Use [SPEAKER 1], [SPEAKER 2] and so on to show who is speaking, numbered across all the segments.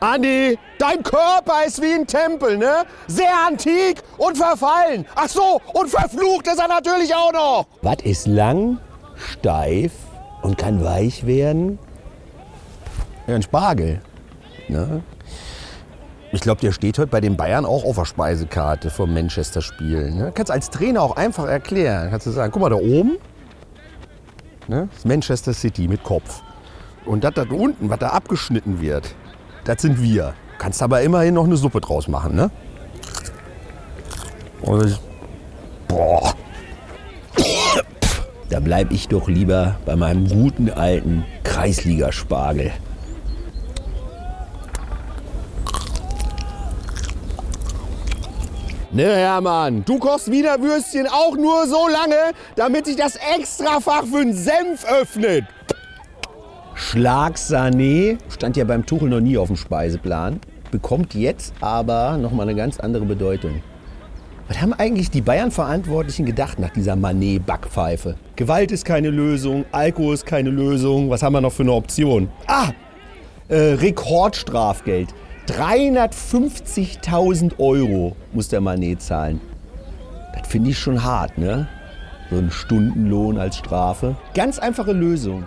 [SPEAKER 1] Andi, dein Körper ist wie ein Tempel, ne? Sehr antik und verfallen. Ach so, und verflucht ist er natürlich auch noch.
[SPEAKER 2] Was ist lang, steif und kann weich werden?
[SPEAKER 1] Ja, ein Spargel. Ne? Ich glaube, der steht heute bei den Bayern auch auf der Speisekarte vom Manchester-Spiel. Ne? Kannst als Trainer auch einfach erklären. Kannst du sagen, guck mal da oben, ne? das ist Manchester City mit Kopf. Und das da unten, was da abgeschnitten wird, das sind wir. Kannst aber immerhin noch eine Suppe draus machen, ne? Und boah.
[SPEAKER 2] Da bleib ich doch lieber bei meinem guten alten Kreisligaspargel.
[SPEAKER 1] Ne, Hermann, du kochst Wiener Würstchen auch nur so lange, damit sich das Extrafach für den Senf öffnet.
[SPEAKER 2] Schlagsahne stand ja beim Tuchel noch nie auf dem Speiseplan, bekommt jetzt aber nochmal eine ganz andere Bedeutung. Was haben eigentlich die Bayern-Verantwortlichen gedacht nach dieser Manet-Backpfeife? Gewalt ist keine Lösung, Alkohol ist keine Lösung. Was haben wir noch für eine Option? Ah, äh, Rekordstrafgeld. 350.000 Euro muss der Manet zahlen. Das finde ich schon hart, ne? So ein Stundenlohn als Strafe. Ganz einfache Lösung.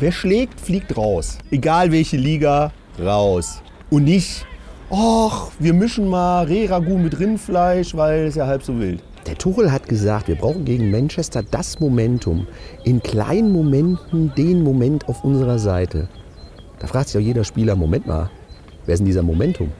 [SPEAKER 2] Wer schlägt, fliegt raus. Egal welche Liga, raus. Und nicht, ach, wir mischen mal Rehragout mit Rindfleisch, weil es ja halb so wild. Der Tuchel hat gesagt, wir brauchen gegen Manchester das Momentum. In kleinen Momenten den Moment auf unserer Seite. Da fragt sich auch jeder Spieler, Moment mal, wer ist denn dieser Momentum?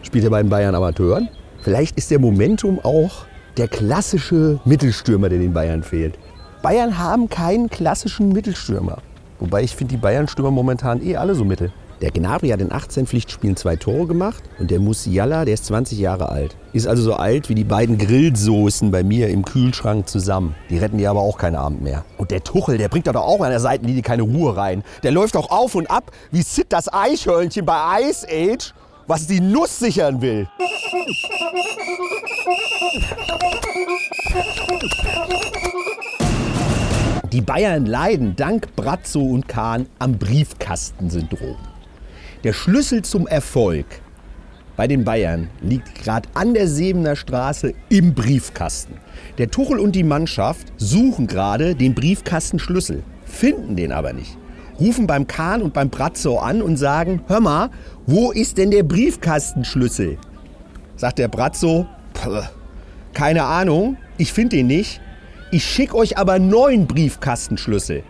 [SPEAKER 2] Spielt er bei den Bayern Amateuren? Vielleicht ist der Momentum auch der klassische Mittelstürmer, der den Bayern fehlt. Bayern haben keinen klassischen Mittelstürmer. Wobei ich finde die Bayern-Stürmer momentan eh alle so mittel. Der Gnabry hat in 18 Pflichtspielen zwei Tore gemacht und der Musiala, der ist 20 Jahre alt. Ist also so alt wie die beiden Grillsoßen bei mir im Kühlschrank zusammen. Die retten dir aber auch keinen Abend mehr. Und der Tuchel, der bringt doch auch an der Seitenlinie keine Ruhe rein. Der läuft doch auf und ab wie Sid das Eichhörnchen bei Ice Age, was die Nuss sichern will. Die Bayern leiden dank Brazzo und Kahn am Briefkastensyndrom. Der Schlüssel zum Erfolg bei den Bayern liegt gerade an der Sebener Straße im Briefkasten. Der Tuchel und die Mannschaft suchen gerade den Briefkastenschlüssel, finden den aber nicht. Rufen beim Kahn und beim Brazzo an und sagen, hör mal, wo ist denn der Briefkastenschlüssel? Sagt der Brazzo, keine Ahnung, ich finde den nicht. Ich schicke euch aber neun Briefkastenschlüssel.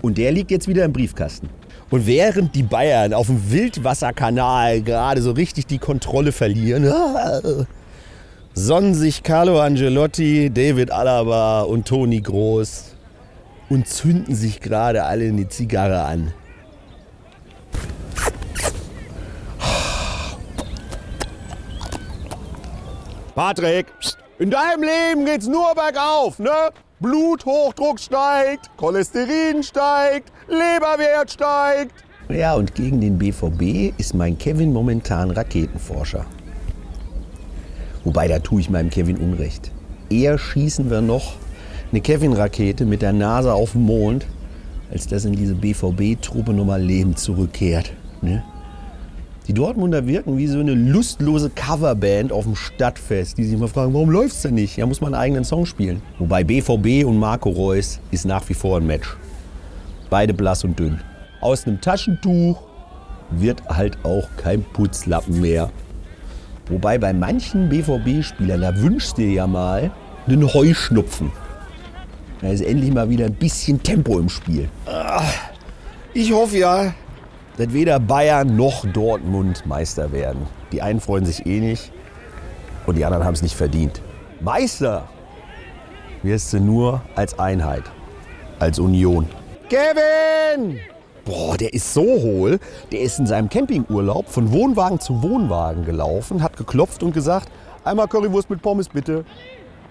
[SPEAKER 2] Und der liegt jetzt wieder im Briefkasten. Und während die Bayern auf dem Wildwasserkanal gerade so richtig die Kontrolle verlieren, sonnen sich Carlo Angelotti, David Alaba und Toni Groß und zünden sich gerade alle eine Zigarre an. Patrick, in deinem Leben geht's nur bergauf, ne? Bluthochdruck steigt, Cholesterin steigt, Leberwert steigt. Ja, und gegen den BVB ist mein Kevin momentan Raketenforscher. Wobei, da tue ich meinem Kevin Unrecht. Eher schießen wir noch eine Kevin-Rakete mit der Nase auf den Mond, als dass in diese BVB-Truppe nochmal Leben zurückkehrt. Ne? Die Dortmunder wirken wie so eine lustlose Coverband auf dem Stadtfest, die sich immer fragen, warum läuft's denn nicht? Ja, muss man einen eigenen Song spielen. Wobei BVB und Marco Reus ist nach wie vor ein Match. Beide blass und dünn. Aus einem Taschentuch wird halt auch kein Putzlappen mehr. Wobei bei manchen BVB-Spielern, da wünschst du dir ja mal einen Heuschnupfen. Da ist endlich mal wieder ein bisschen Tempo im Spiel. Ich hoffe ja, dass weder Bayern noch Dortmund Meister werden. Die einen freuen sich eh nicht und die anderen haben es nicht verdient. Meister wirst du nur als Einheit, als Union. Kevin! Boah, der ist so hohl. Der ist in seinem Campingurlaub von Wohnwagen zu Wohnwagen gelaufen, hat geklopft und gesagt, einmal Currywurst mit Pommes bitte.